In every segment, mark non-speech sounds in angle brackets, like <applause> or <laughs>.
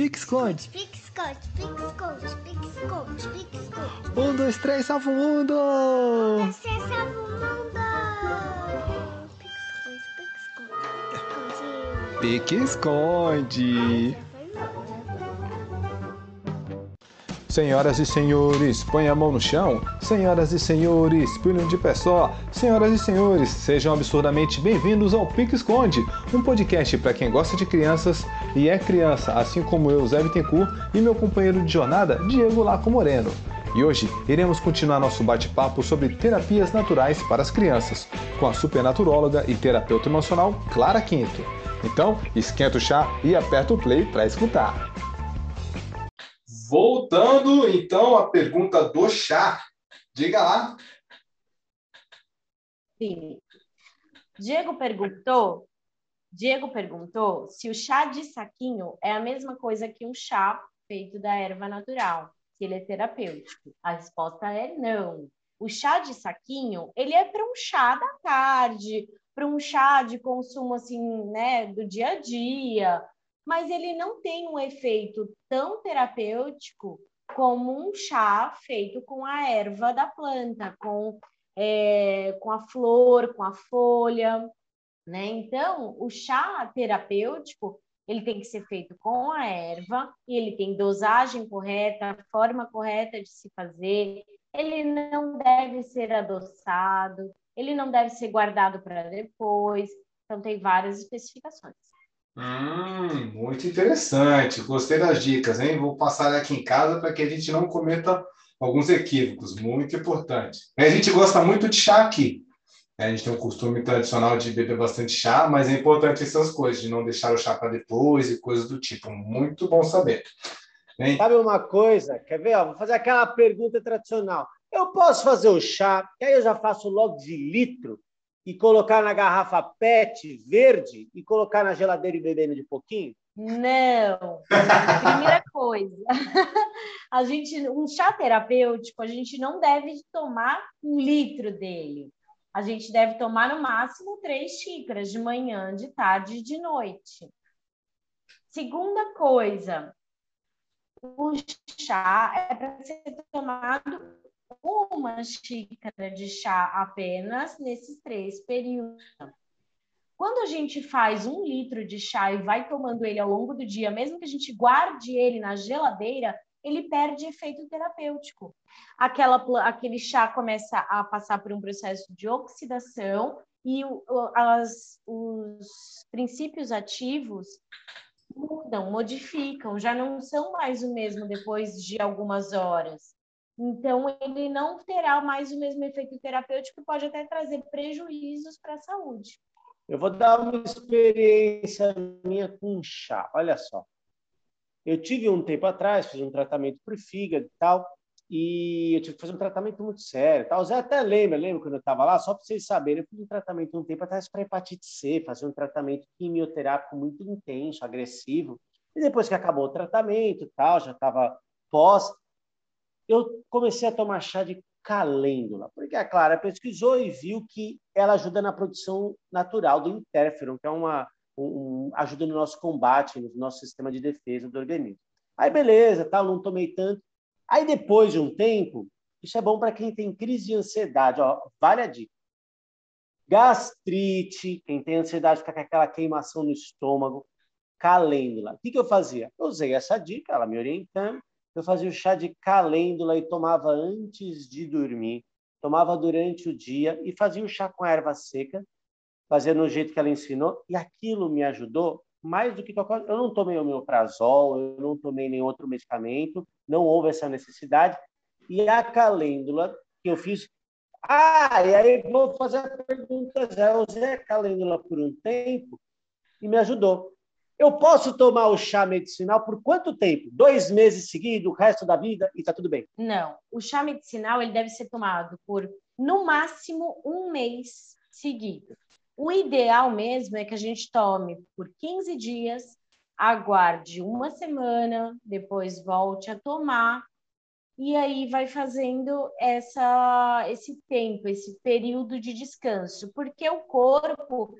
Pique-esconde. Pique-esconde, pique-esconde, pique-esconde, pique-esconde. Um, dois, três, salva o mundo! Você salva o mundo! Pique-esconde, pique-esconde, pique-esconde. Pique-esconde. Senhoras e senhores, põe a mão no chão. Senhoras e senhores, pulem de pé só. Senhoras e senhores, sejam absurdamente bem-vindos ao Pique Esconde, um podcast para quem gosta de crianças e é criança, assim como eu, Zé Bittencourt, e meu companheiro de jornada, Diego Laco Moreno. E hoje iremos continuar nosso bate-papo sobre terapias naturais para as crianças, com a supernaturóloga e terapeuta emocional Clara Quinto. Então, esquenta o chá e aperta o play para escutar. Voltando então à pergunta do chá. Diga lá. Sim. Diego perguntou, Diego perguntou se o chá de saquinho é a mesma coisa que um chá feito da erva natural, se ele é terapêutico. A resposta é não. O chá de saquinho, ele é para um chá da tarde, para um chá de consumo assim, né, do dia a dia, mas ele não tem um efeito tão terapêutico como um chá feito com a erva da planta, com, é, com a flor, com a folha, né? Então, o chá terapêutico ele tem que ser feito com a erva e ele tem dosagem correta, forma correta de se fazer. Ele não deve ser adoçado, ele não deve ser guardado para depois. Então, tem várias especificações. Hum, muito interessante. Gostei das dicas, hein? Vou passar aqui em casa para que a gente não cometa alguns equívocos. Muito importante. A gente gosta muito de chá aqui. A gente tem um costume tradicional de beber bastante chá, mas é importante essas coisas, de não deixar o chá para depois e coisas do tipo. Muito bom saber. Hein? Sabe uma coisa? Quer ver? Vou fazer aquela pergunta tradicional. Eu posso fazer o chá, que aí eu já faço logo de litro, e colocar na garrafa PET verde e colocar na geladeira e bebendo de pouquinho? Não. Primeira coisa, <laughs> a gente, um chá terapêutico, a gente não deve tomar um litro dele. A gente deve tomar no máximo três xícaras de manhã, de tarde e de noite. Segunda coisa, o chá é para ser tomado uma xícara de chá apenas nesses três períodos. Quando a gente faz um litro de chá e vai tomando ele ao longo do dia, mesmo que a gente guarde ele na geladeira, ele perde efeito terapêutico. Aquela, aquele chá começa a passar por um processo de oxidação e o, as, os princípios ativos mudam, modificam, já não são mais o mesmo depois de algumas horas. Então, ele não terá mais o mesmo efeito terapêutico, pode até trazer prejuízos para a saúde. Eu vou dar uma experiência minha com chá. Olha só. Eu tive um tempo atrás, fiz um tratamento para o fígado e tal, e eu tive que fazer um tratamento muito sério. Tal. O Zé até lembra, lembra quando eu estava lá? Só para vocês saberem, eu fiz um tratamento um tempo atrás para hepatite C, fazer um tratamento quimioterápico muito intenso, agressivo. E depois que acabou o tratamento, tal, já estava pós, eu comecei a tomar chá de calêndula, porque a Clara pesquisou e viu que ela ajuda na produção natural do interferon, que é uma um, ajuda no nosso combate, no nosso sistema de defesa do organismo. Aí beleza, tal, não tomei tanto. Aí depois de um tempo, isso é bom para quem tem crise de ansiedade, ó, vale a dica. Gastrite, quem tem ansiedade fica com aquela queimação no estômago, calêndula. O que, que eu fazia? Eu usei essa dica, ela me orientando, eu fazia o chá de calêndula e tomava antes de dormir, tomava durante o dia e fazia o chá com erva seca, fazia no jeito que ela ensinou, e aquilo me ajudou mais do que qualquer Eu não tomei homeoprazol, eu não tomei nenhum outro medicamento, não houve essa necessidade. E a calêndula que eu fiz. Ah, e aí vou fazer a pergunta, já usei a calêndula por um tempo e me ajudou. Eu posso tomar o chá medicinal por quanto tempo? Dois meses seguidos, o resto da vida e está tudo bem? Não. O chá medicinal ele deve ser tomado por, no máximo, um mês seguido. O ideal mesmo é que a gente tome por 15 dias, aguarde uma semana, depois volte a tomar e aí vai fazendo essa, esse tempo, esse período de descanso, porque o corpo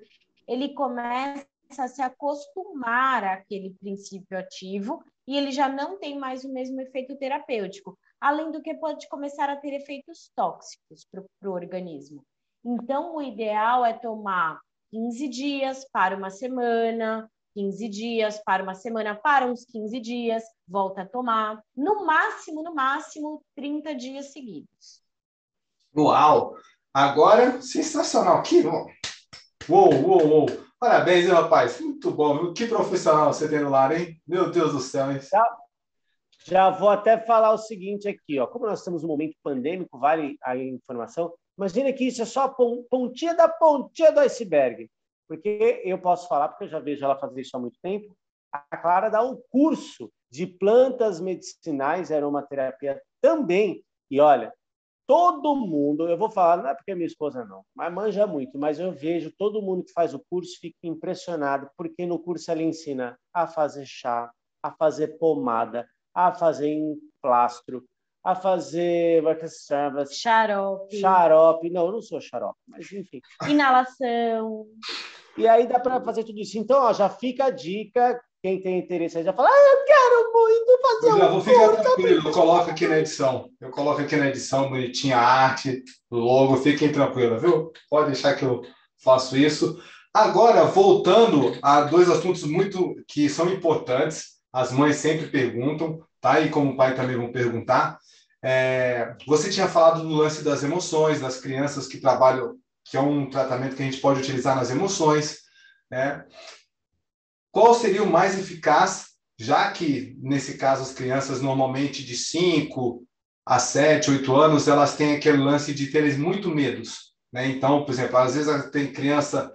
ele começa a se acostumar àquele princípio ativo e ele já não tem mais o mesmo efeito terapêutico, além do que pode começar a ter efeitos tóxicos para o organismo. Então, o ideal é tomar 15 dias para uma semana, 15 dias para uma semana, para uns 15 dias, volta a tomar, no máximo, no máximo, 30 dias seguidos. Uau! Agora, sensacional. Que Uou, uou, uou. Parabéns, hein, rapaz? Muito bom. Que profissional você tem no lar, hein? Meu Deus do céu, hein? Já, já vou até falar o seguinte aqui, ó. Como nós estamos num momento pandêmico, vale a informação. Imagina que isso é só a pontinha da pontinha do iceberg. Porque eu posso falar, porque eu já vejo ela fazer isso há muito tempo. A Clara dá um curso de plantas medicinais aromaterapia também. E olha, todo mundo, eu vou falar, não é porque minha esposa não, mas manja muito, mas eu vejo todo mundo que faz o curso fica impressionado, porque no curso ela ensina a fazer chá, a fazer pomada, a fazer emplastro, a fazer xarope. Xarope, não, eu não sou xarope, mas enfim. Inalação. E aí dá para fazer tudo isso. Então, ó, já fica a dica quem tem interesse aí já fala, ah, eu quero muito fazer eu um. Já vou ficar tranquilo, eu coloco aqui na edição. Eu coloco aqui na edição bonitinha a arte, logo, fiquem tranquilos, viu? Pode deixar que eu faço isso. Agora, voltando a dois assuntos muito que são importantes, as mães sempre perguntam, tá? E como o pai também vão perguntar. É, você tinha falado do lance das emoções, das crianças que trabalham, que é um tratamento que a gente pode utilizar nas emoções, né? Qual seria o mais eficaz, já que, nesse caso, as crianças normalmente de 5 a 7, 8 anos, elas têm aquele lance de terem muito medos. Né? Então, por exemplo, às vezes tem criança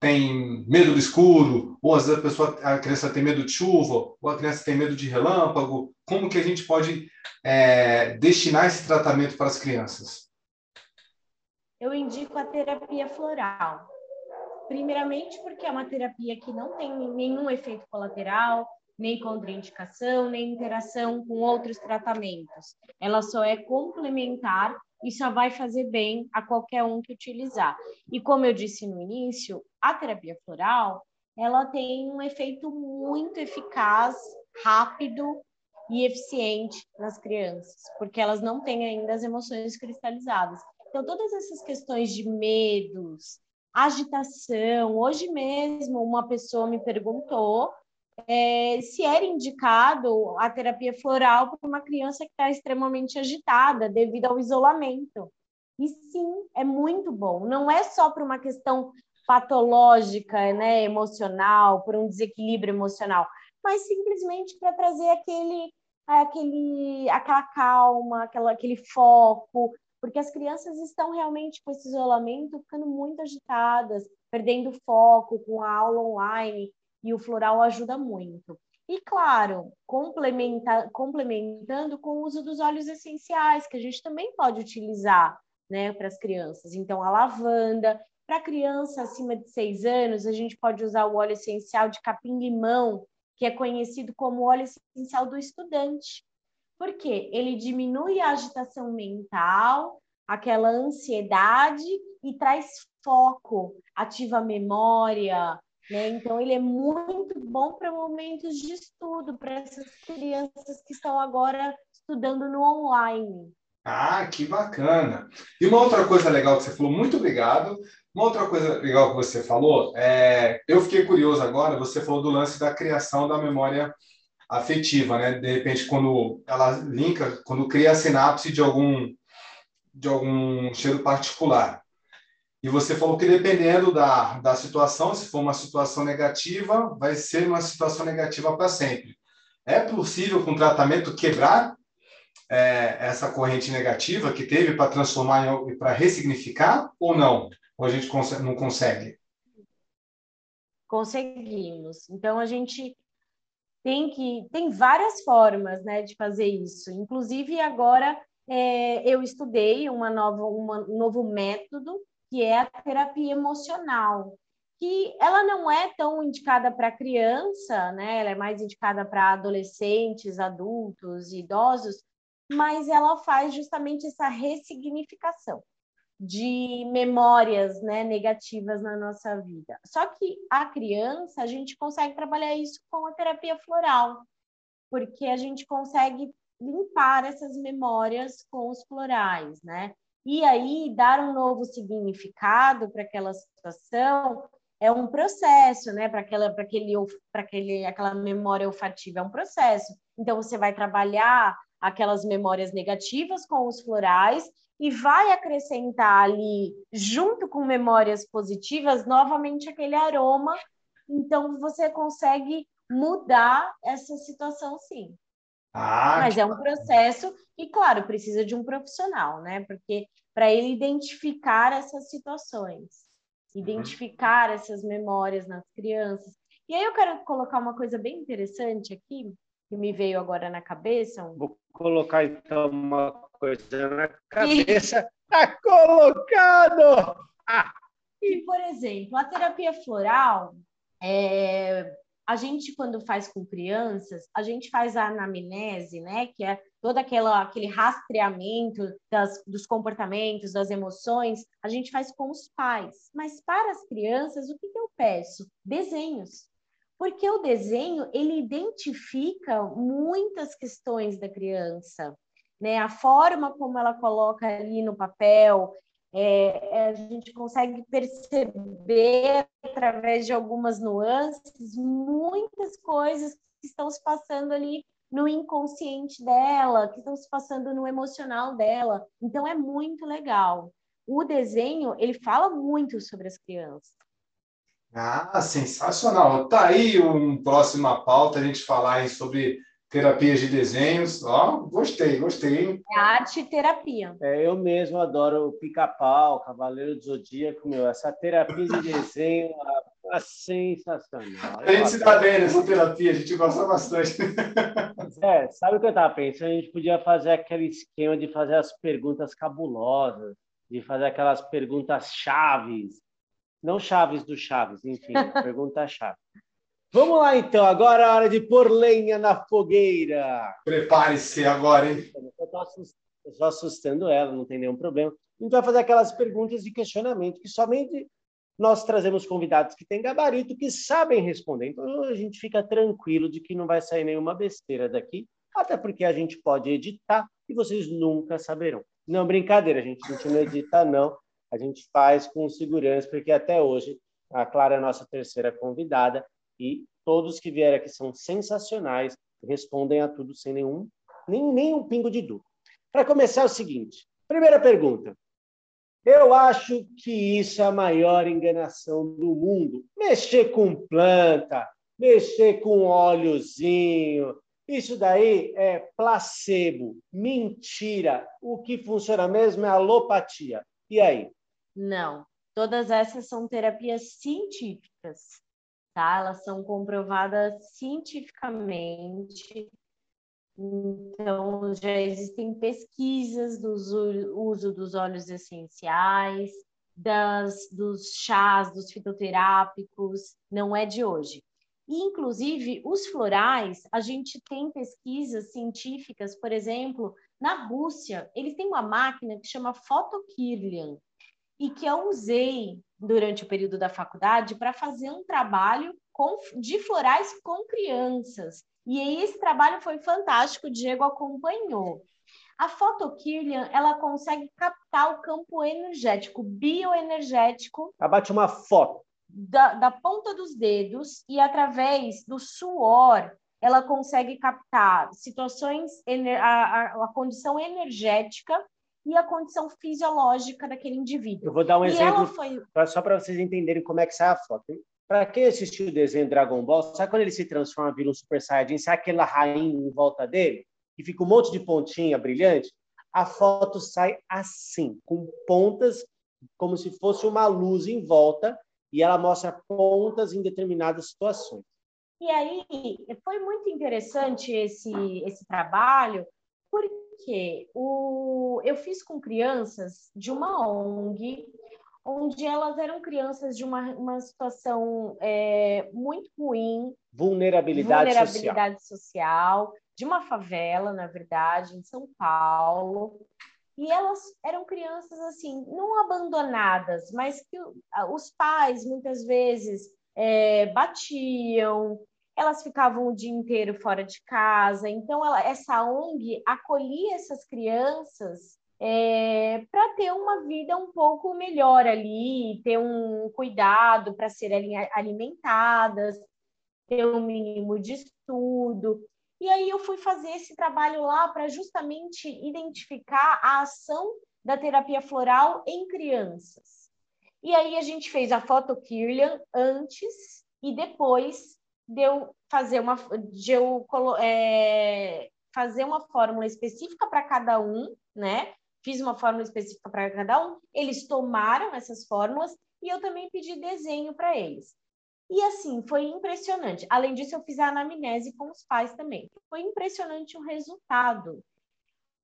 tem medo do escuro, ou às vezes a, pessoa, a criança tem medo de chuva, ou a criança tem medo de relâmpago. Como que a gente pode é, destinar esse tratamento para as crianças? Eu indico a terapia floral. Primeiramente, porque é uma terapia que não tem nenhum efeito colateral, nem contraindicação, nem interação com outros tratamentos. Ela só é complementar e só vai fazer bem a qualquer um que utilizar. E como eu disse no início, a terapia floral, ela tem um efeito muito eficaz, rápido e eficiente nas crianças, porque elas não têm ainda as emoções cristalizadas. Então, todas essas questões de medos, agitação. Hoje mesmo, uma pessoa me perguntou é, se era indicado a terapia floral para uma criança que está extremamente agitada devido ao isolamento. E sim, é muito bom. Não é só para uma questão patológica, né, emocional, por um desequilíbrio emocional, mas simplesmente para trazer aquele, aquele, aquela calma, aquela, aquele foco, porque as crianças estão realmente com esse isolamento ficando muito agitadas, perdendo foco com a aula online, e o floral ajuda muito. E, claro, complementa, complementando com o uso dos óleos essenciais, que a gente também pode utilizar né, para as crianças. Então, a lavanda. Para criança acima de seis anos, a gente pode usar o óleo essencial de capim-limão, que é conhecido como óleo essencial do estudante. Por quê? Ele diminui a agitação mental, aquela ansiedade e traz foco, ativa a memória, né? Então, ele é muito bom para momentos de estudo, para essas crianças que estão agora estudando no online. Ah, que bacana! E uma outra coisa legal que você falou, muito obrigado. Uma outra coisa legal que você falou, é, eu fiquei curioso agora, você falou do lance da criação da memória afetiva, né? De repente, quando ela linka, quando cria a sinapse de algum de algum cheiro particular. E você falou que dependendo da, da situação, se for uma situação negativa, vai ser uma situação negativa para sempre. É possível com tratamento quebrar é, essa corrente negativa que teve para transformar e para ressignificar ou não? Ou a gente não consegue? Conseguimos. Então a gente tem que tem várias formas né, de fazer isso. Inclusive, agora é, eu estudei uma nova, uma, um novo método, que é a terapia emocional, que ela não é tão indicada para criança, né? ela é mais indicada para adolescentes, adultos, idosos, mas ela faz justamente essa ressignificação de memórias né, negativas na nossa vida. Só que a criança, a gente consegue trabalhar isso com a terapia floral. porque a gente consegue limpar essas memórias com os florais, né? E aí dar um novo significado para aquela situação é um processo, né? Para aquela, para aquele, para aquele, aquela memória olfativa é um processo. Então você vai trabalhar aquelas memórias negativas com os florais e vai acrescentar ali, junto com memórias positivas, novamente aquele aroma. Então você consegue mudar essa situação, sim. Ah, Mas é um processo e, claro, precisa de um profissional, né? Porque para ele identificar essas situações, uhum. identificar essas memórias nas crianças. E aí eu quero colocar uma coisa bem interessante aqui, que me veio agora na cabeça. Vou colocar então uma coisa na <laughs> cabeça. Está colocado! Ah. E, por exemplo, a terapia floral, é, a gente, quando faz com crianças, a gente faz a anamnese, né? Que é todo aquela, aquele rastreamento das, dos comportamentos, das emoções, a gente faz com os pais. Mas para as crianças, o que, que eu peço? Desenhos. Porque o desenho, ele identifica muitas questões da criança, né? A forma como ela coloca ali no papel, é, é, a gente consegue perceber através de algumas nuances muitas coisas que estão se passando ali no inconsciente dela, que estão se passando no emocional dela. Então é muito legal. O desenho, ele fala muito sobre as crianças. Ah, sensacional. Tá aí um próxima pauta a gente falar aí sobre Terapias de desenhos, ó, gostei, gostei, hein? É arte e terapia. É, eu mesmo adoro o pica-pau, Cavaleiro do Zodíaco, meu, essa terapia de desenho é sensacional. A gente se dá bem nessa terapia, a gente gosta bastante. <laughs> É, sabe o que eu estava pensando? A gente podia fazer aquele esquema de fazer as perguntas cabulosas, de fazer aquelas perguntas chaves, não chaves do Chaves, enfim, perguntas chaves. Vamos lá, então. Agora é hora de pôr lenha na fogueira. Prepare-se agora, hein? Eu estou assustando ela, não tem nenhum problema. A gente vai fazer aquelas perguntas de questionamento que somente nós trazemos convidados que têm gabarito, que sabem responder. Então a gente fica tranquilo de que não vai sair nenhuma besteira daqui, até porque a gente pode editar e vocês nunca saberão. Não, brincadeira, a gente, a gente não edita, não. A gente faz com segurança, porque até hoje a Clara é a nossa terceira convidada e todos que vieram aqui são sensacionais, respondem a tudo sem nenhum, nem, nem um pingo de dúvida. Para começar, é o seguinte: primeira pergunta. Eu acho que isso é a maior enganação do mundo. Mexer com planta, mexer com óleozinho, isso daí é placebo, mentira. O que funciona mesmo é alopatia. E aí? Não, todas essas são terapias científicas tá? Elas são comprovadas cientificamente. Então, já existem pesquisas do uso dos óleos essenciais, das, dos chás, dos fitoterápicos, não é de hoje. E, inclusive, os florais, a gente tem pesquisas científicas, por exemplo, na Rússia, eles têm uma máquina que chama Photokirlian, e que eu usei durante o período da faculdade para fazer um trabalho com, de florais com crianças. E aí esse trabalho foi fantástico, o Diego acompanhou. A Photokirlian, ela consegue captar o campo energético, bioenergético. Abate uma foto. Da, da ponta dos dedos e através do suor, ela consegue captar situações, a, a, a condição energética e a condição fisiológica daquele indivíduo. Eu vou dar um e exemplo foi... só para vocês entenderem como é que sai a foto. Para quem assistiu o desenho Dragon Ball, sabe quando ele se transforma, vira um Super Saiyajin, sabe aquela rainha em volta dele? E fica um monte de pontinha brilhante? A foto sai assim, com pontas, como se fosse uma luz em volta, e ela mostra pontas em determinadas situações. E aí, foi muito interessante esse, esse trabalho, porque porque o, eu fiz com crianças de uma ONG, onde elas eram crianças de uma, uma situação é, muito ruim. Vulnerabilidade, vulnerabilidade social. social. De uma favela, na verdade, em São Paulo. E elas eram crianças, assim, não abandonadas, mas que os pais, muitas vezes, é, batiam, elas ficavam o dia inteiro fora de casa. Então, ela, essa ONG acolhia essas crianças é, para ter uma vida um pouco melhor ali, ter um cuidado para serem alimentadas, ter um mínimo de estudo. E aí eu fui fazer esse trabalho lá para justamente identificar a ação da terapia floral em crianças. E aí a gente fez a foto Kirlian antes e depois deu fazer uma de eu é, fazer uma fórmula específica para cada um, né? Fiz uma fórmula específica para cada um. Eles tomaram essas fórmulas e eu também pedi desenho para eles. E assim, foi impressionante. Além disso, eu fiz a anamnese com os pais também. Foi impressionante o resultado.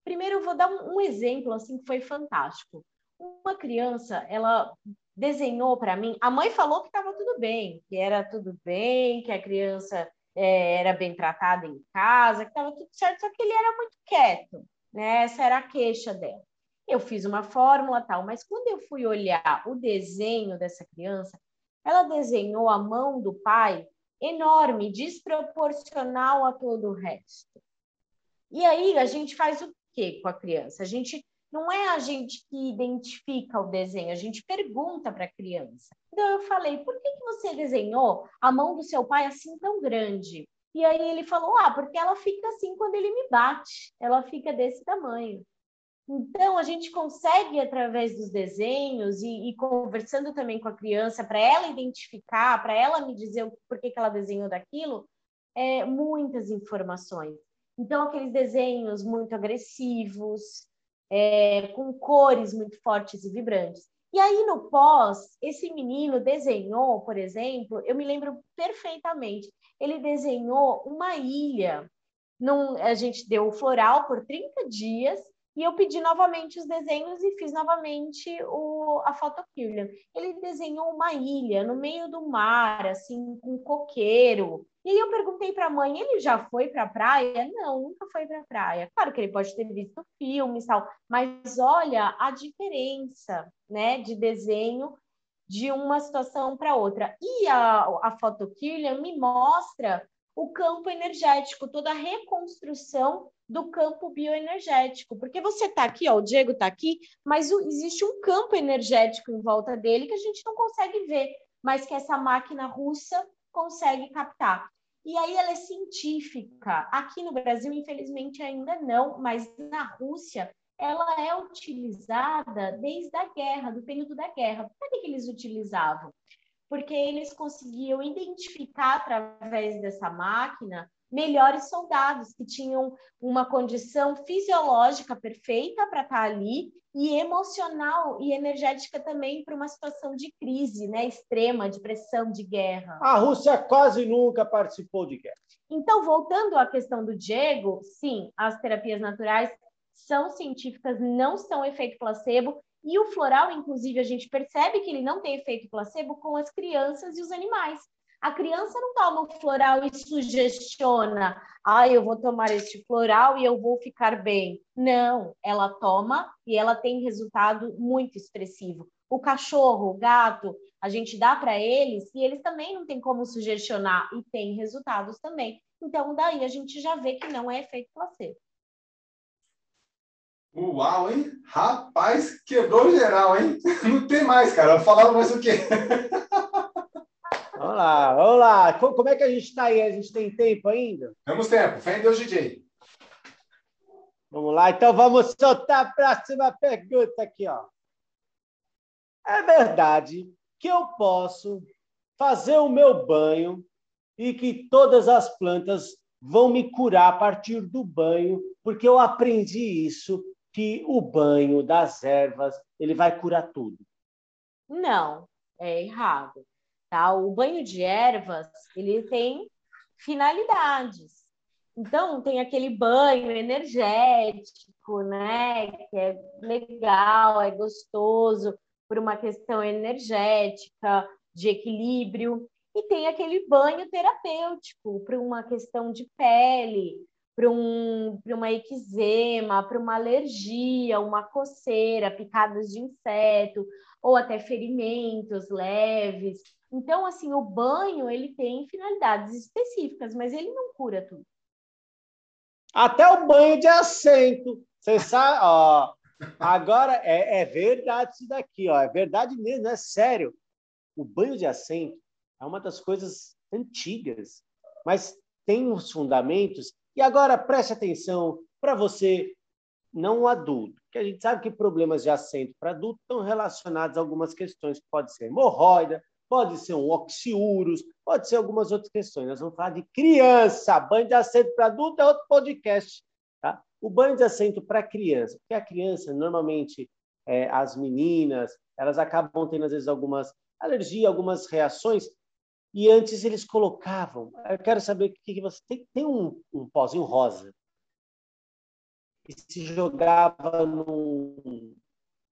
Primeiro, eu vou dar um, um exemplo assim que foi fantástico. Uma criança, ela desenhou para mim. A mãe falou que estava tudo bem, que era tudo bem, que a criança é, era bem tratada em casa, que estava tudo certo, só que ele era muito quieto, né? Essa era a queixa dela. Eu fiz uma fórmula tal, mas quando eu fui olhar o desenho dessa criança, ela desenhou a mão do pai enorme, desproporcional a todo o resto. E aí a gente faz o que com a criança? A gente não é a gente que identifica o desenho, a gente pergunta para a criança. Então eu falei, por que, que você desenhou a mão do seu pai assim tão grande? E aí ele falou, ah, porque ela fica assim quando ele me bate, ela fica desse tamanho. Então, a gente consegue, através dos desenhos e, e conversando também com a criança, para ela identificar, para ela me dizer por que, que ela desenhou daquilo, é, muitas informações. Então, aqueles desenhos muito agressivos, é, com cores muito fortes e vibrantes. E aí, no pós, esse menino desenhou, por exemplo, eu me lembro perfeitamente, ele desenhou uma ilha. Num, a gente deu o floral por 30 dias e eu pedi novamente os desenhos e fiz novamente o, a foto Kirlian. Ele desenhou uma ilha no meio do mar, assim, com um coqueiro. E aí eu perguntei para a mãe, ele já foi para a praia? Não, nunca foi para a praia. Claro que ele pode ter visto filmes e tal, mas olha a diferença, né, de desenho de uma situação para outra. E a, a foto Kirlian me mostra o campo energético, toda a reconstrução do campo bioenergético, porque você está aqui, ó, o Diego está aqui, mas o, existe um campo energético em volta dele que a gente não consegue ver, mas que essa máquina russa consegue captar. E aí ela é científica. Aqui no Brasil, infelizmente, ainda não, mas na Rússia ela é utilizada desde a guerra, do período da guerra. Por que, que eles utilizavam? Porque eles conseguiam identificar através dessa máquina melhores soldados que tinham uma condição fisiológica perfeita para estar tá ali e emocional e energética também para uma situação de crise, né, extrema, de pressão, de guerra. A Rússia quase nunca participou de guerra. Então, voltando à questão do Diego, sim, as terapias naturais são científicas, não são efeito placebo, e o floral, inclusive, a gente percebe que ele não tem efeito placebo com as crianças e os animais. A criança não toma o floral e sugestiona, ah, eu vou tomar este floral e eu vou ficar bem. Não, ela toma e ela tem resultado muito expressivo. O cachorro, o gato, a gente dá para eles e eles também não tem como sugestionar e tem resultados também. Então, daí a gente já vê que não é efeito placebo. Uau, hein? Rapaz, quebrou geral, hein? <laughs> Não tem mais, cara. Falava mais o quê? <laughs> Vamos lá, vamos lá. Como é que a gente está aí? A gente tem tempo ainda? Temos tempo. Fé em Deus, DJ. Vamos lá, então vamos soltar a próxima pergunta aqui, ó. É verdade que eu posso fazer o meu banho e que todas as plantas vão me curar a partir do banho, porque eu aprendi isso, que o banho das ervas, ele vai curar tudo. Não, é errado. Tá? O banho de ervas, ele tem finalidades. Então, tem aquele banho energético, né? Que é legal, é gostoso, por uma questão energética, de equilíbrio. E tem aquele banho terapêutico, por uma questão de pele, para um, uma eczema, para uma alergia, uma coceira, picadas de inseto, ou até ferimentos leves. Então, assim, o banho, ele tem finalidades específicas, mas ele não cura tudo. Até o banho de assento. Você sabe, ó. Agora é, é verdade isso daqui, ó. É verdade mesmo, é sério. O banho de assento é uma das coisas antigas, mas tem os fundamentos. E agora preste atenção para você, não adulto, que a gente sabe que problemas de assento para adulto estão relacionados a algumas questões, que pode ser hemorroida, pode ser um oxiurus, pode ser algumas outras questões. Nós vamos falar de criança. Banho de assento para adulto é outro podcast. Tá? O banho de assento para criança, porque a criança, normalmente, é, as meninas, elas acabam tendo, às vezes, algumas alergias, algumas reações, e antes eles colocavam. Eu quero saber o que, que você tem. Tem um, um pozinho rosa que se jogava no,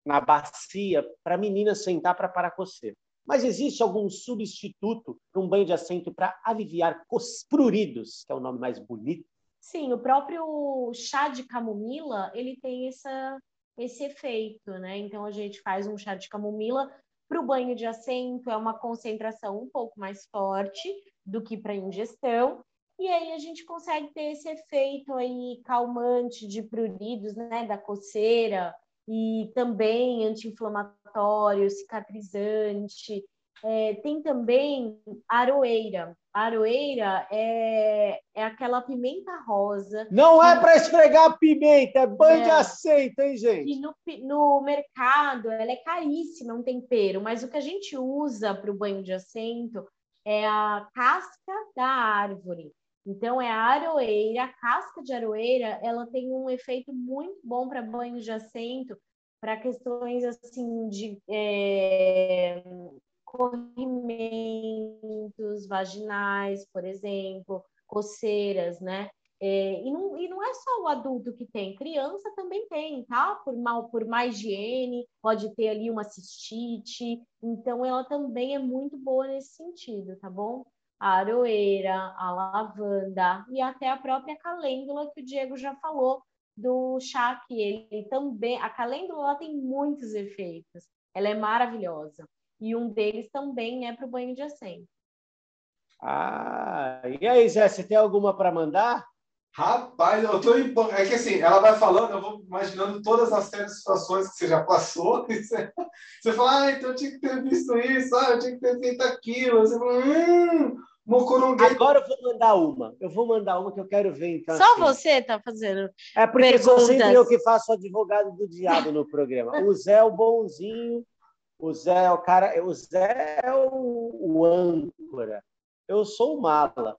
na bacia para a menina sentar para parar coceira. Mas existe algum substituto para um banho de assento para aliviar pruridos, que é o nome mais bonito? Sim, o próprio chá de camomila, ele tem essa, esse efeito, né? Então a gente faz um chá de camomila para o banho de assento, é uma concentração um pouco mais forte do que para ingestão, e aí a gente consegue ter esse efeito aí calmante de pruridos, né, da coceira, e também anti-inflamatório, cicatrizante. É, tem também aroeira. A aroeira é, é aquela pimenta rosa. Não é para esfregar pimenta, é banho é, de aceita, hein, gente? E no, no mercado ela é caríssima, um tempero, mas o que a gente usa para o banho de assento é a casca da árvore. Então, é a aroeira, a casca de aroeira, ela tem um efeito muito bom para banhos de assento, para questões assim de é, corrimentos vaginais, por exemplo, coceiras, né? É, e, não, e não é só o adulto que tem, criança também tem, tá? Por, mal, por má higiene, pode ter ali uma cistite, então ela também é muito boa nesse sentido, tá bom? A aroeira, a lavanda e até a própria calêndula que o Diego já falou do chá que ele também a calêndula tem muitos efeitos. Ela é maravilhosa e um deles também é para o banho de assento. Ah, e aí, Zé, você tem alguma para mandar? Rapaz, eu tô em... É que assim, ela vai falando, eu vou imaginando todas as séries situações que você já passou. <laughs> Você, você fala, ah, então eu tinha que ter visto isso, ah, eu tinha que ter feito aquilo. Você fala, hum, Mocoronguei. Agora eu vou mandar uma. Eu vou mandar uma que eu quero ver. Então, Só assim. você tá fazendo. É porque perguntas. sou sempre eu que faço advogado do diabo no programa. O Zé é o bonzinho, o Zé é o cara. O Zé é o, o âncora. Eu sou o mala.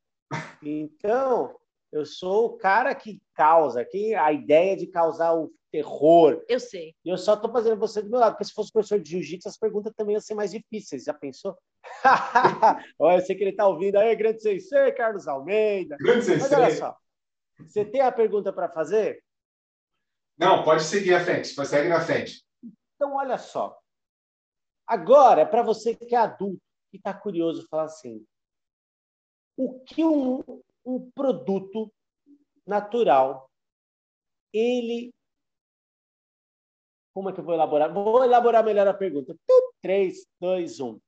Então, eu sou o cara que causa, que a ideia de causar o terror. Eu sei. E eu só estou fazendo você do meu lado, porque se fosse professor de jiu-jitsu, as perguntas também iam ser mais difíceis. Já pensou? <laughs> olha, eu sei que ele está ouvindo aí, grande sensei, Carlos Almeida. Grande sensei. Mas olha só, você tem a pergunta para fazer? Não, pode seguir à frente, pode seguir na frente. Então, olha só. Agora, para você que é adulto e está curioso, falar assim, o que um, um produto natural ele como é que eu vou elaborar? Vou elaborar melhor a pergunta. 3, 2, 1.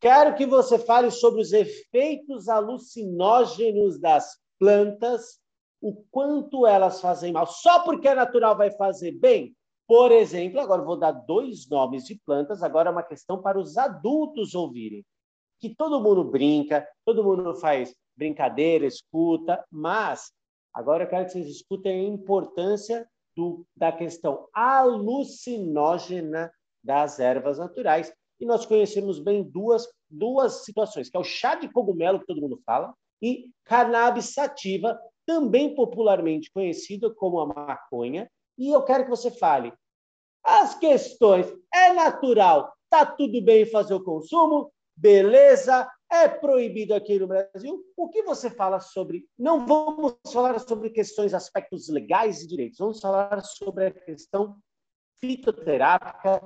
Quero que você fale sobre os efeitos alucinógenos das plantas, o quanto elas fazem mal. Só porque é natural vai fazer bem? Por exemplo, agora vou dar dois nomes de plantas, agora é uma questão para os adultos ouvirem. Que todo mundo brinca, todo mundo faz brincadeira, escuta, mas agora eu quero que vocês escutem a importância do, da questão alucinógena das ervas naturais. E nós conhecemos bem duas, duas situações, que é o chá de cogumelo, que todo mundo fala, e cannabis sativa, também popularmente conhecido como a maconha. E eu quero que você fale as questões. É natural, tá tudo bem fazer o consumo? Beleza? É proibido aqui no Brasil. O que você fala sobre. Não vamos falar sobre questões, aspectos legais e direitos, vamos falar sobre a questão fitoterápica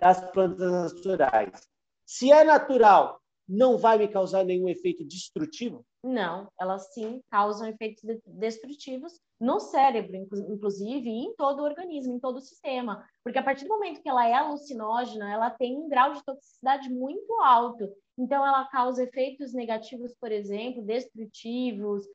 das plantas naturais. Se é natural, não vai me causar nenhum efeito destrutivo? Não, elas sim causam efeitos destrutivos no cérebro, inclusive, e em todo o organismo, em todo o sistema. Porque a partir do momento que ela é alucinógena, ela tem um grau de toxicidade muito alto. Então, ela causa efeitos negativos, por exemplo, destrutivos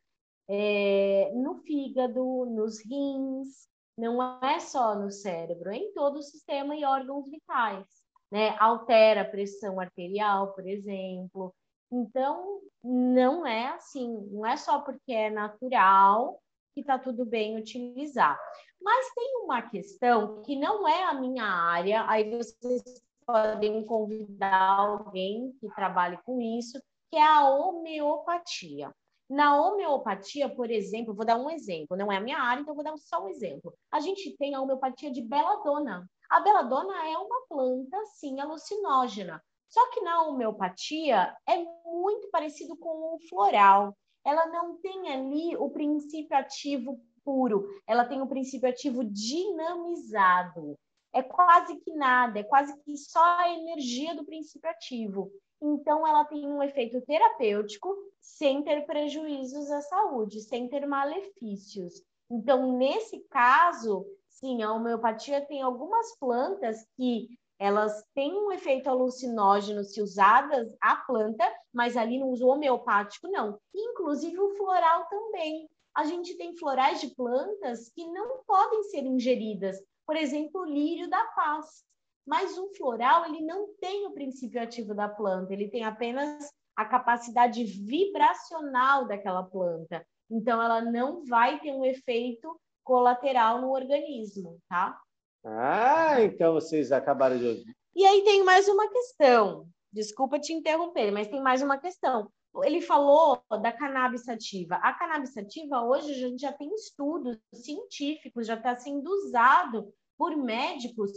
é, no fígado, nos rins, não é só no cérebro, é em todo o sistema e órgãos vitais. Né? Altera a pressão arterial, por exemplo, então, não é assim, não é só porque é natural que está tudo bem utilizar. Mas tem uma questão que não é a minha área, aí vocês podem convidar alguém que trabalhe com isso, que é a homeopatia. Na homeopatia, por exemplo, vou dar um exemplo, não é a minha área, então vou dar só um exemplo. A gente tem a homeopatia de beladona. A beladona é uma planta, sim, alucinógena. Só que na homeopatia é muito parecido com o floral. Ela não tem ali o princípio ativo puro, ela tem o princípio ativo dinamizado. É quase que nada, é quase que só a energia do princípio ativo. Então, ela tem um efeito terapêutico sem ter prejuízos à saúde, sem ter malefícios. Então, nesse caso, sim, a homeopatia tem algumas plantas que elas têm um efeito alucinógeno se usadas a planta, mas ali no uso homeopático não. Inclusive o floral também. A gente tem florais de plantas que não podem ser ingeridas. Por exemplo, o lírio da paz. Mas o floral, ele não tem o princípio ativo da planta, ele tem apenas a capacidade vibracional daquela planta. Então, ela não vai ter um efeito colateral no organismo, tá? Ah, então vocês acabaram de ouvir. E aí tem mais uma questão. Desculpa te interromper, mas tem mais uma questão. Ele falou da cannabis sativa. A cannabis sativa, hoje, a gente já tem estudos científicos, já está sendo usado por médicos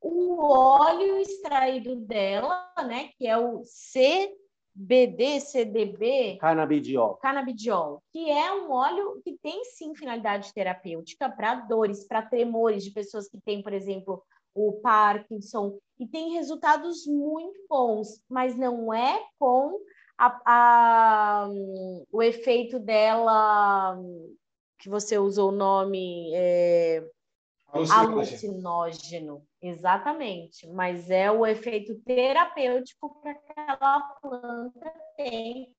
o óleo extraído dela, né, que é o C BD, CDB, canabidiol. canabidiol, que é um óleo que tem sim finalidade terapêutica para dores, para tremores de pessoas que têm, por exemplo, o Parkinson, e tem resultados muito bons, mas não é com a, a, o efeito dela, que você usou o nome é, alucinógeno. Exatamente, mas é o efeito terapêutico que aquela planta tem.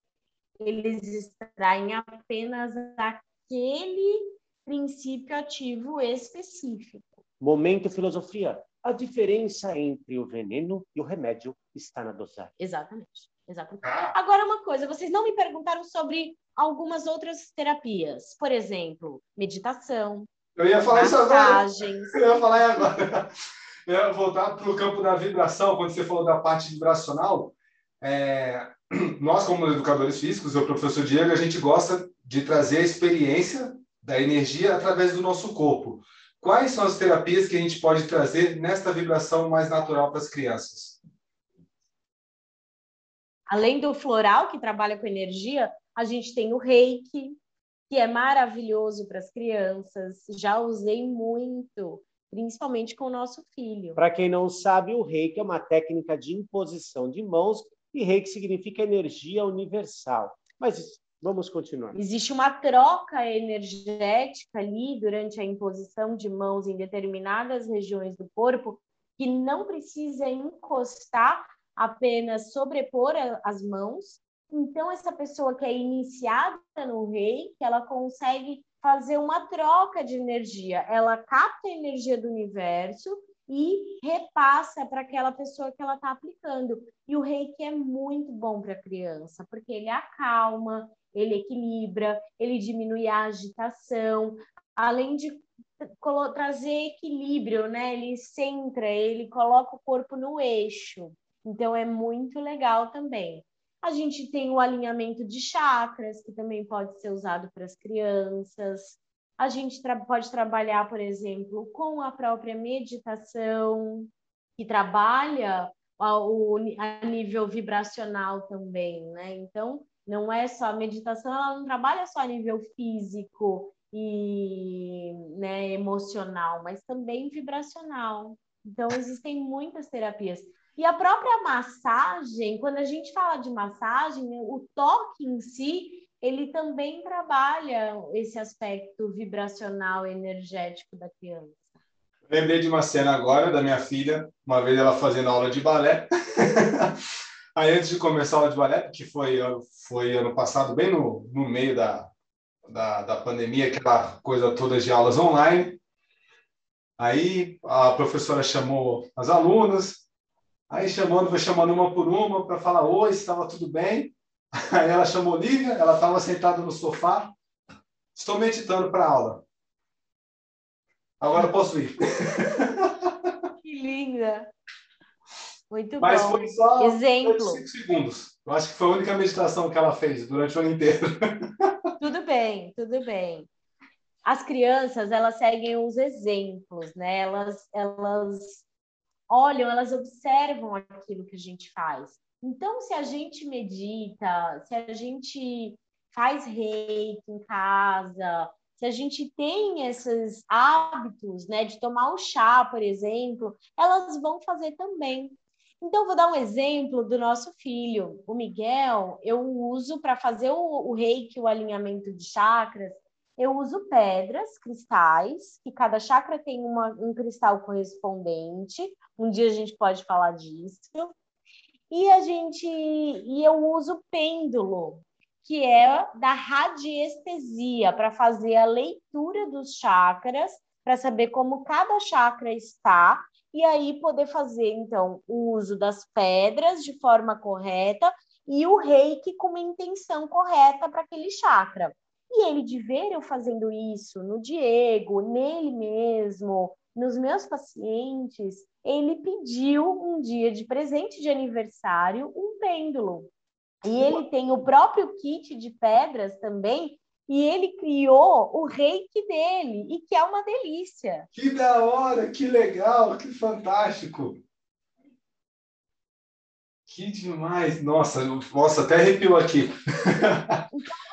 Eles extraem apenas aquele princípio ativo específico. Momento filosofia. A diferença entre o veneno e o remédio está na dosagem. Exatamente. Exatamente. Agora, uma coisa, vocês não me perguntaram sobre algumas outras terapias. Por exemplo, meditação. Eu ia falar massagens. isso agora. Eu ia falar agora né, voltar para o campo da vibração, quando você falou da parte vibracional, é, nós, como educadores físicos, eu, professor Diego, a gente gosta de trazer a experiência da energia através do nosso corpo. Quais são as terapias que a gente pode trazer nesta vibração mais natural para as crianças? Além do floral, que trabalha com energia, a gente tem o reiki, que é maravilhoso para as crianças. Já usei muito principalmente com o nosso filho. Para quem não sabe, o reiki é uma técnica de imposição de mãos e reiki significa energia universal. Mas vamos continuar. Existe uma troca energética ali durante a imposição de mãos em determinadas regiões do corpo que não precisa encostar, apenas sobrepor as mãos. Então, essa pessoa que é iniciada no reiki, ela consegue fazer uma troca de energia. Ela capta a energia do universo e repassa para aquela pessoa que ela está aplicando. E o reiki é muito bom para a criança, porque ele acalma, ele equilibra, ele diminui a agitação, além de trazer equilíbrio, né? Ele centra, ele coloca o corpo no eixo. Então é muito legal também. A gente tem o alinhamento de chakras, que também pode ser usado para as crianças. A gente tra pode trabalhar, por exemplo, com a própria meditação, que trabalha a, o, a nível vibracional também, né? Então, não é só a meditação, ela não trabalha só a nível físico e né, emocional, mas também vibracional. Então, existem muitas terapias. E a própria massagem, quando a gente fala de massagem, o toque em si, ele também trabalha esse aspecto vibracional energético da criança. Lembrei de uma cena agora da minha filha, uma vez ela fazendo aula de balé. <laughs> Aí antes de começar a aula de balé, que foi, foi ano passado, bem no, no meio da, da, da pandemia, aquela coisa toda de aulas online, aí a professora chamou as alunas, aí chamando, foi chamando uma por uma para falar oi, estava tudo bem. <laughs> Aí ela chamou Lívia, ela estava sentada no sofá. Estou meditando para a aula. Agora posso ir. <laughs> Que linda. Muito Mas bom. foi só Exemplo. 5 segundos. Eu acho que foi a única meditação que ela fez durante o ano inteiro. <laughs> Tudo bem, tudo bem. As crianças, elas seguem os exemplos, né? Elas, elas olham, elas observam aquilo que a gente faz. Então, se a gente medita, se a gente faz reiki em casa, se a gente tem esses hábitos, né, de tomar o chá, por exemplo, elas vão fazer também. Então, vou dar um exemplo do nosso filho, o Miguel. Eu uso para fazer o, o reiki, o alinhamento de chakras, eu uso pedras, cristais, que cada chakra tem uma, um cristal correspondente. Um dia a gente pode falar disso. E a gente e eu uso pêndulo, que é da radiestesia, para fazer a leitura dos chakras, para saber como cada chakra está, e aí poder fazer, então, o uso das pedras de forma correta e o reiki com uma intenção correta para aquele chakra. E ele de ver eu fazendo isso no Diego, nele mesmo, nos meus pacientes, ele pediu um dia de presente de aniversário um pêndulo. E ele tem o próprio kit de pedras também, e ele criou o reiki dele, e que é uma delícia. Que da hora, que legal, que fantástico. Que demais. Nossa, nossa, até arrepiou aqui. elas <laughs>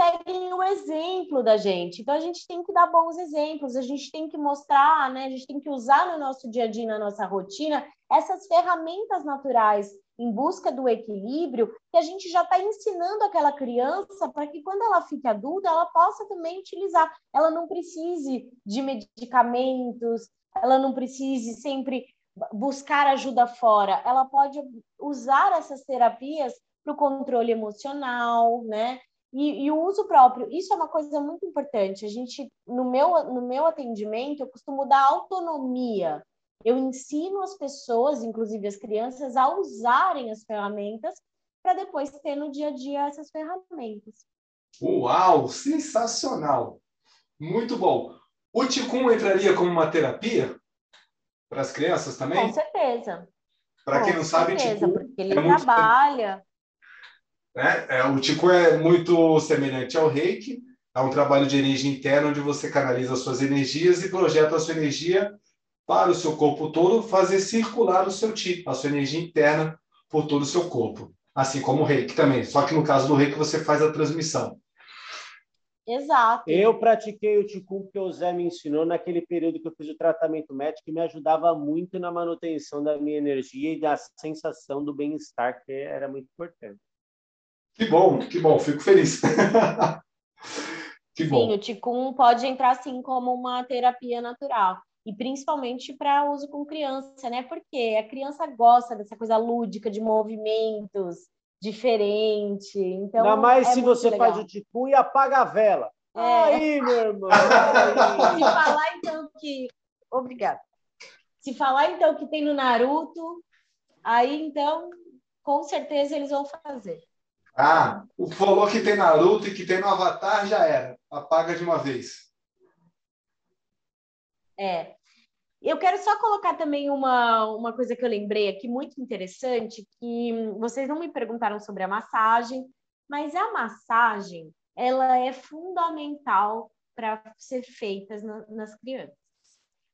seguem o exemplo da gente. Então a gente tem que dar bons exemplos, a gente tem que mostrar, né? A gente tem que usar no nosso dia a dia, na nossa rotina, essas ferramentas naturais em busca do equilíbrio que a gente já está ensinando aquela criança para que quando ela fique adulta ela possa também utilizar. Ela não precise de medicamentos, ela não precise sempre buscar ajuda fora. Ela pode usar essas terapias para o controle emocional, né? E, e, o uso próprio, isso é uma coisa muito importante. A gente, no meu, no meu atendimento, eu costumo dar autonomia. Eu ensino as pessoas, inclusive as crianças, a usarem as ferramentas para depois ter no dia a dia essas ferramentas. Uau, sensacional! Muito bom. O Ticum entraria como uma terapia para as crianças também? Com certeza. Para quem não sabe, certeza, Ticum porque ele é muito trabalha né? É, o Tico é muito semelhante ao reiki, é um trabalho de energia interna onde você canaliza suas energias e projeta a sua energia para o seu corpo todo, fazer circular o seu ti, a sua energia interna por todo o seu corpo. Assim como o reiki também, só que no caso do reiki você faz a transmissão. Exato. Eu pratiquei o Ticum que o Zé me ensinou naquele período que eu fiz o tratamento médico e me ajudava muito na manutenção da minha energia e da sensação do bem-estar, que era muito importante. Que bom, que bom, fico feliz. <laughs> que bom. Sim, o Ticum pode entrar assim como uma terapia natural. E principalmente para uso com criança, né? Porque a criança gosta dessa coisa lúdica de movimentos diferente. Então, Ainda mais é se você legal. faz o Ticum e apaga a vela. É. Aí, meu irmão. <laughs> Se falar então que. Obrigada. Se falar então que tem no Naruto, aí então, com certeza eles vão fazer. Ah, o falou que tem Naruto e que tem no Avatar já era. Apaga de uma vez. É. Eu quero só colocar também uma, uma coisa que eu lembrei aqui muito interessante, que vocês não me perguntaram sobre a massagem, mas a massagem ela é fundamental para ser feita na, nas crianças.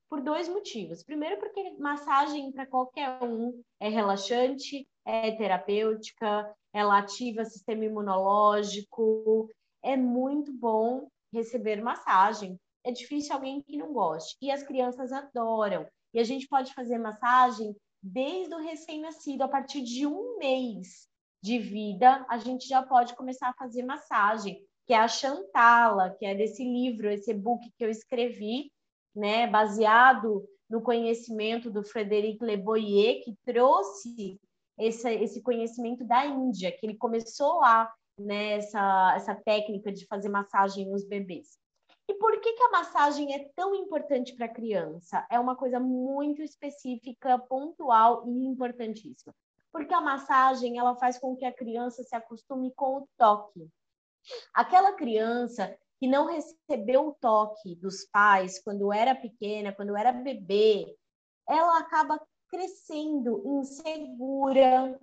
Por dois motivos. Primeiro, porque massagem para qualquer um é relaxante, é terapêutica, ela ativa o sistema imunológico. É muito bom receber massagem. É difícil alguém que não goste. E as crianças adoram. E a gente pode fazer massagem desde o recém-nascido, a partir de um mês de vida, a gente já pode começar a fazer massagem, que é a Chantala, que é desse livro, esse e-book que eu escrevi, né, baseado no conhecimento do Frederic Le Boyer, que trouxe esse, esse conhecimento da Índia, que ele começou lá, né, essa, essa técnica de fazer massagem nos bebês. E por que, que a massagem é tão importante para a criança? É uma coisa muito específica, pontual e importantíssima. Porque a massagem ela faz com que a criança se acostume com o toque. Aquela criança que não recebeu o toque dos pais quando era pequena, quando era bebê, ela acaba crescendo insegura,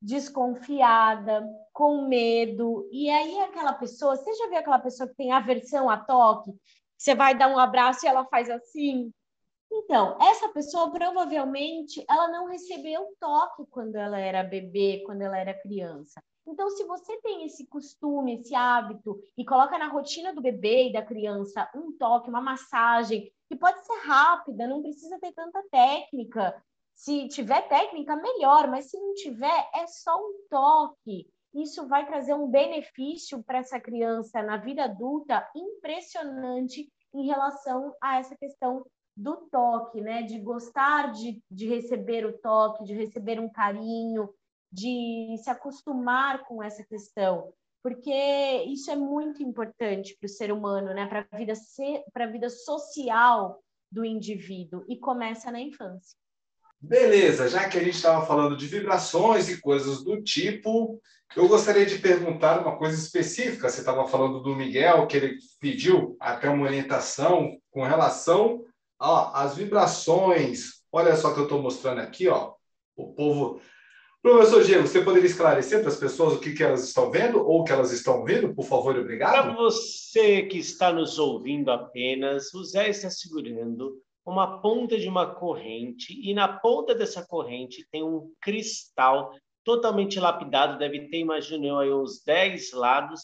desconfiada, com medo. E aí aquela pessoa, você já viu aquela pessoa que tem aversão a toque? Você vai dar um abraço e ela faz assim. Então, essa pessoa provavelmente ela não recebeu toque quando ela era bebê, quando ela era criança. Então, se você tem esse costume, esse hábito e coloca na rotina do bebê e da criança um toque, uma massagem, que pode ser rápida, não precisa ter tanta técnica, se tiver técnica, melhor, mas se não tiver, é só um toque. Isso vai trazer um benefício para essa criança na vida adulta impressionante em relação a essa questão do toque, né? De gostar de, de receber o toque, de receber um carinho, de se acostumar com essa questão, porque isso é muito importante para o ser humano, né? Para a vida, a vida social do indivíduo e começa na infância. Beleza, já que a gente estava falando de vibrações e coisas do tipo, eu gostaria de perguntar uma coisa específica. Você estava falando do Miguel, que ele pediu até uma orientação com relação às vibrações. Olha só que eu estou mostrando aqui, ó. O povo. Professor Diego, você poderia esclarecer para as pessoas o que, que elas estão vendo ou o que elas estão vendo, por favor, obrigado? Para você que está nos ouvindo apenas, o Zé está segurando uma ponta de uma corrente e na ponta dessa corrente tem um cristal totalmente lapidado, deve ter, imagino eu, aí uns 10 lados,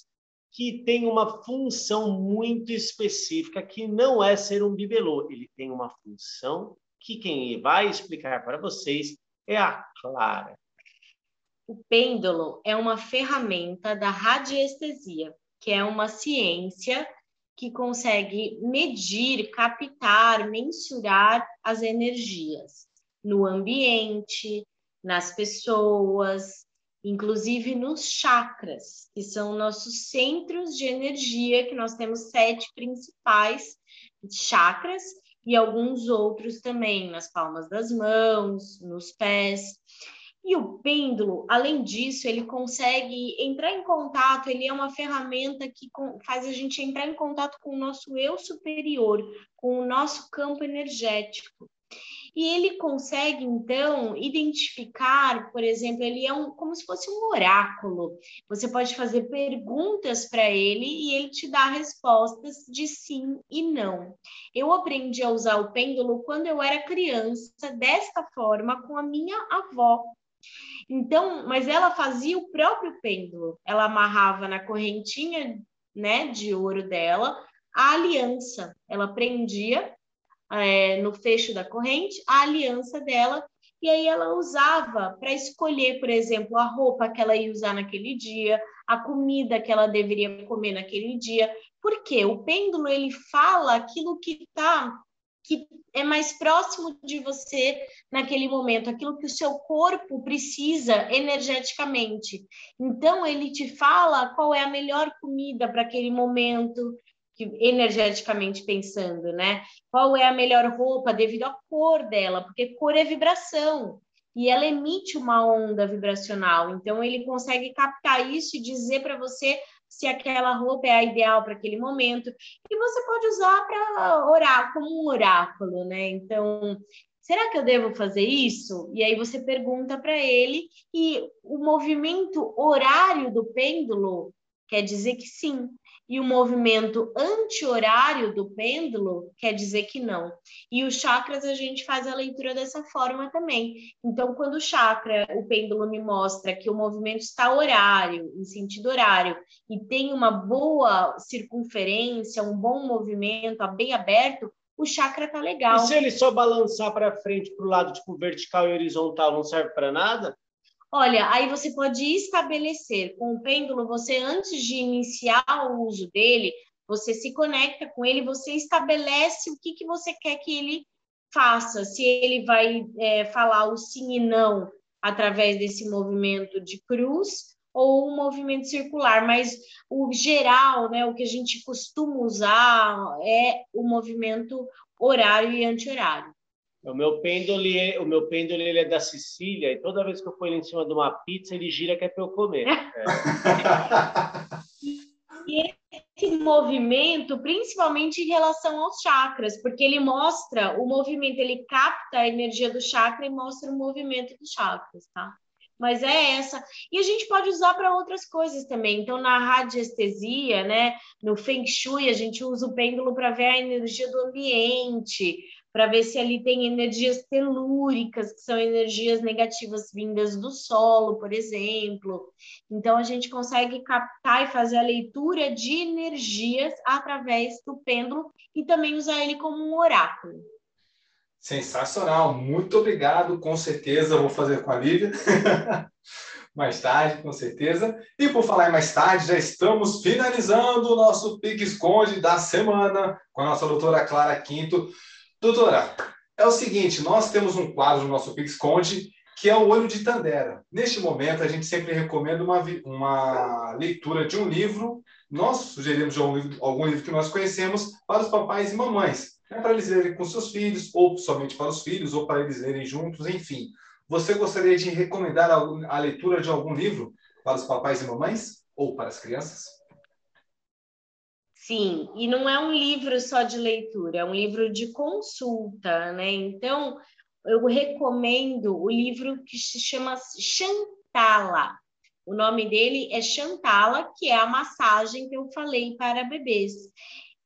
que tem uma função muito específica que não é ser um bibelô, ele tem uma função que quem vai explicar para vocês é a Clara. O pêndulo é uma ferramenta da radiestesia, que é uma ciência que consegue medir, captar, mensurar as energias no ambiente, nas pessoas, inclusive nos chakras, que são nossos centros de energia, que nós temos sete principais chakras e alguns outros também nas palmas das mãos, nos pés. E o pêndulo, além disso, ele consegue entrar em contato, ele é uma ferramenta que faz a gente entrar em contato com o nosso eu superior, com o nosso campo energético. E ele consegue, então, identificar, por exemplo, ele é um, como se fosse um oráculo. Você pode fazer perguntas para ele e ele te dá respostas de sim e não. Eu aprendi a usar o pêndulo quando eu era criança, desta forma, com a minha avó. Então, mas ela fazia o próprio pêndulo. Ela amarrava na correntinha, né, de ouro dela, a aliança. Ela prendia é, no fecho da corrente a aliança dela e aí ela usava para escolher, por exemplo, a roupa que ela ia usar naquele dia, a comida que ela deveria comer naquele dia. Porque o pêndulo ele fala aquilo que está que é mais próximo de você naquele momento, aquilo que o seu corpo precisa energeticamente. Então, ele te fala qual é a melhor comida para aquele momento, energeticamente pensando, né? Qual é a melhor roupa devido à cor dela, porque cor é vibração e ela emite uma onda vibracional. Então, ele consegue captar isso e dizer para você se aquela roupa é a ideal para aquele momento. E você pode usar para orar, como um oráculo, né? Então, será que eu devo fazer isso? E aí você pergunta para ele, e o movimento horário do pêndulo quer dizer que sim e o movimento anti-horário do pêndulo quer dizer que não. E os chakras a gente faz a leitura dessa forma também. Então, quando o chakra, o pêndulo me mostra que o movimento está horário, em sentido horário, e tem uma boa circunferência, um bom movimento, bem aberto, o chakra tá legal. E se ele só balançar para frente, para o lado, tipo vertical e horizontal, não serve para nada? Olha, aí você pode estabelecer com o pêndulo, você antes de iniciar o uso dele, você se conecta com ele, você estabelece o que, que você quer que ele faça, se ele vai é, falar o sim e não através desse movimento de cruz ou um movimento circular, mas o geral, né, o que a gente costuma usar é o movimento horário e anti-horário. O meu pêndulo, o meu pêndulo ele é da Sicília e toda vez que eu ponho ele em cima de uma pizza, ele gira que é para eu comer. É. <laughs> e esse movimento, principalmente em relação aos chakras, porque ele mostra o movimento, ele capta a energia do chakra e mostra o movimento dos chakras, tá? Mas é essa. E a gente pode usar para outras coisas também. Então, na radiestesia, né, no Feng Shui, a gente usa o pêndulo para ver a energia do ambiente, para ver se ali tem energias telúricas, que são energias negativas vindas do solo, por exemplo. Então, a gente consegue captar e fazer a leitura de energias através do pêndulo e também usar ele como um oráculo. Sensacional, muito obrigado, com certeza vou fazer com a Lívia. <laughs> mais tarde, com certeza. E por falar mais tarde, já estamos finalizando o nosso Pique Esconde da semana com a nossa doutora Clara Quinto. Doutora, é o seguinte, nós temos um quadro no nosso Pix Conde que é o Olho de Tandera. Neste momento, a gente sempre recomenda uma, uma leitura de um livro. Nós sugerimos algum livro, algum livro que nós conhecemos para os papais e mamães, né, para eles lerem com seus filhos, ou somente para os filhos, ou para eles lerem juntos, enfim. Você gostaria de recomendar a, a leitura de algum livro para os papais e mamães, ou para as crianças? Sim, e não é um livro só de leitura, é um livro de consulta, né? Então, eu recomendo o livro que se chama Chantala. O nome dele é Chantala, que é a massagem que eu falei para bebês.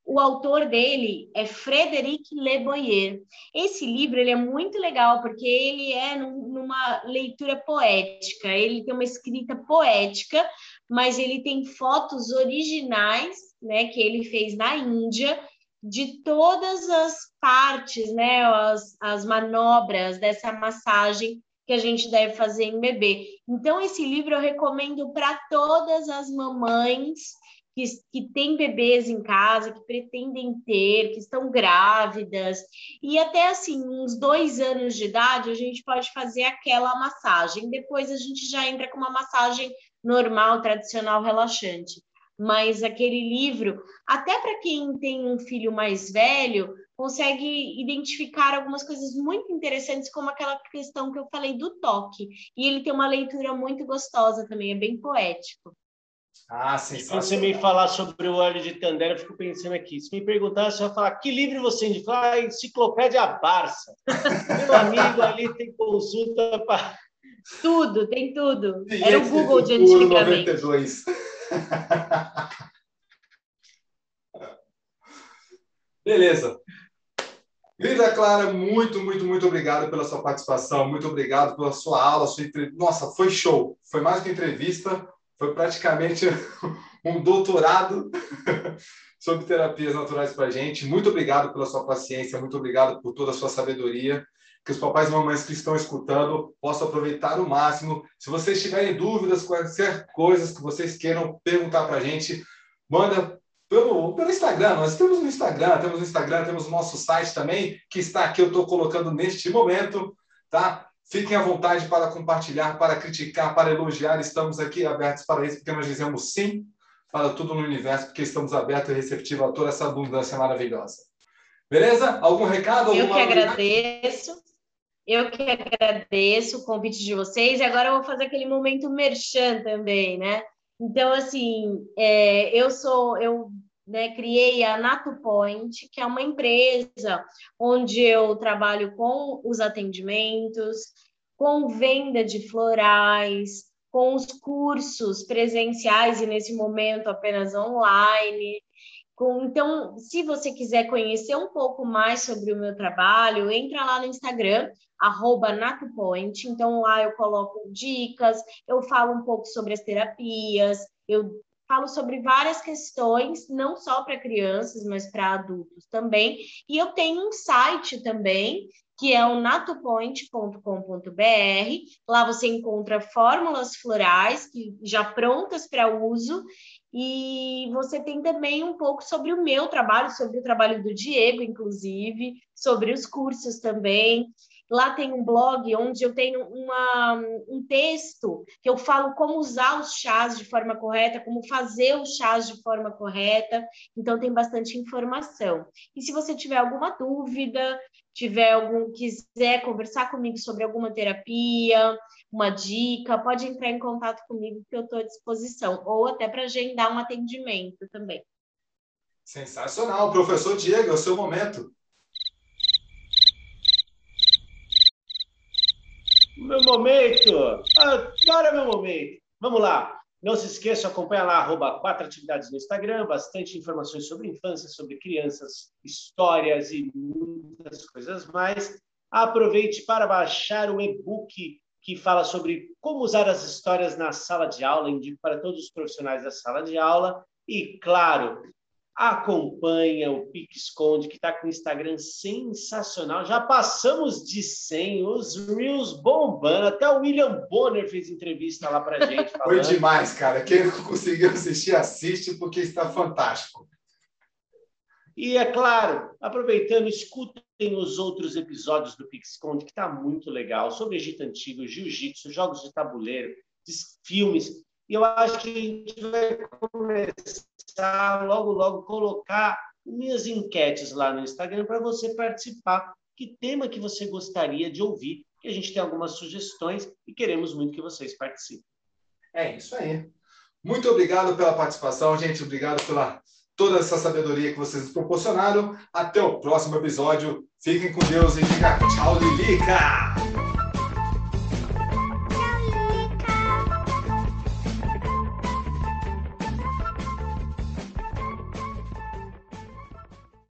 O autor dele é Frederic Le Boyer. Esse livro ele é muito legal porque ele é numa leitura poética. Ele tem uma escrita poética, mas ele tem fotos originais né, que ele fez na Índia, de todas as partes, né, as, as manobras dessa massagem que a gente deve fazer em bebê. Então, esse livro eu recomendo para todas as mamães que, que têm bebês em casa, que pretendem ter, que estão grávidas, e até assim, uns dois anos de idade, a gente pode fazer aquela massagem. Depois a gente já entra com uma massagem normal, tradicional, relaxante mas aquele livro, até para quem tem um filho mais velho, consegue identificar algumas coisas muito interessantes, como aquela questão que eu falei do toque. E ele tem uma leitura muito gostosa também, é bem poético. Ah, sensacional. Se você me falar sobre o óleo de Tandera, eu fico pensando aqui. Se me perguntar, você vai falar, que livro você indica? Ah, Enciclopédia Barça. Meu <laughs> amigo ali tem consulta para... Tudo, tem tudo. Era o Google de antigamente. 92. <laughs> Beleza. Querida Clara, muito, muito, muito obrigado pela sua participação, muito obrigado pela sua aula, sua entre... Nossa, foi show. Foi mais que entrevista, foi praticamente <laughs> um doutorado <laughs> sobre terapias naturais para a gente. Muito obrigado pela sua paciência, muito obrigado por toda a sua sabedoria que os papais e mamães que estão escutando possam aproveitar o máximo. Se vocês tiverem dúvidas, quaisquer coisas que vocês queiram perguntar para a gente, manda pelo, pelo Instagram. Nós temos no Instagram, temos no Instagram, temos o nosso site também, que está aqui, eu estou colocando neste momento, tá? Fiquem à vontade para compartilhar, para criticar, para elogiar. Estamos aqui abertos para isso, porque nós dizemos sim para tudo no universo, porque estamos abertos e receptivos a toda essa abundância maravilhosa. Beleza? Algum recado? Eu que agradeço. Eu que agradeço o convite de vocês e agora eu vou fazer aquele momento merchan também, né? Então, assim, é, eu sou, eu né, criei a Nato Point, que é uma empresa onde eu trabalho com os atendimentos, com venda de florais, com os cursos presenciais e nesse momento apenas online. Então, se você quiser conhecer um pouco mais sobre o meu trabalho, entra lá no Instagram, arroba NatoPoint. Então, lá eu coloco dicas, eu falo um pouco sobre as terapias, eu falo sobre várias questões, não só para crianças, mas para adultos também. E eu tenho um site também, que é o natupoint.com.br. Lá você encontra fórmulas florais que já prontas para uso e você tem também um pouco sobre o meu trabalho, sobre o trabalho do Diego, inclusive, sobre os cursos também. Lá tem um blog onde eu tenho uma, um texto que eu falo como usar os chás de forma correta, como fazer os chás de forma correta. Então tem bastante informação. E se você tiver alguma dúvida, tiver algum quiser conversar comigo sobre alguma terapia, uma dica, pode entrar em contato comigo que eu estou à disposição, ou até para agendar um atendimento também. Sensacional, professor Diego, é o seu momento. Meu momento! Agora é meu momento! Vamos lá! Não se esqueça, acompanha lá, arroba quatro atividades no Instagram, bastante informações sobre infância, sobre crianças, histórias e muitas coisas mais. Aproveite para baixar o e-book que fala sobre como usar as histórias na sala de aula, indico para todos os profissionais da sala de aula. E, claro, acompanha o Pique Esconde, que está com o Instagram sensacional. Já passamos de 100, os Reels bombando. Até o William Bonner fez entrevista lá para gente. <laughs> Falando. Foi demais, cara. Quem não conseguiu assistir, assiste, porque está fantástico. E, é claro, aproveitando, escutem os outros episódios do Esconde, que está muito legal, sobre Egito Antigo, Jiu-Jitsu, jogos de tabuleiro, filmes. E eu acho que a gente vai começar logo, logo, colocar minhas enquetes lá no Instagram para você participar. Que tema que você gostaria de ouvir? Que a gente tem algumas sugestões e queremos muito que vocês participem. É isso aí. Muito obrigado pela participação, gente. Obrigado pela toda essa sabedoria que vocês nos proporcionaram. Até o próximo episódio. Fiquem com Deus e diga tchau, Lilica!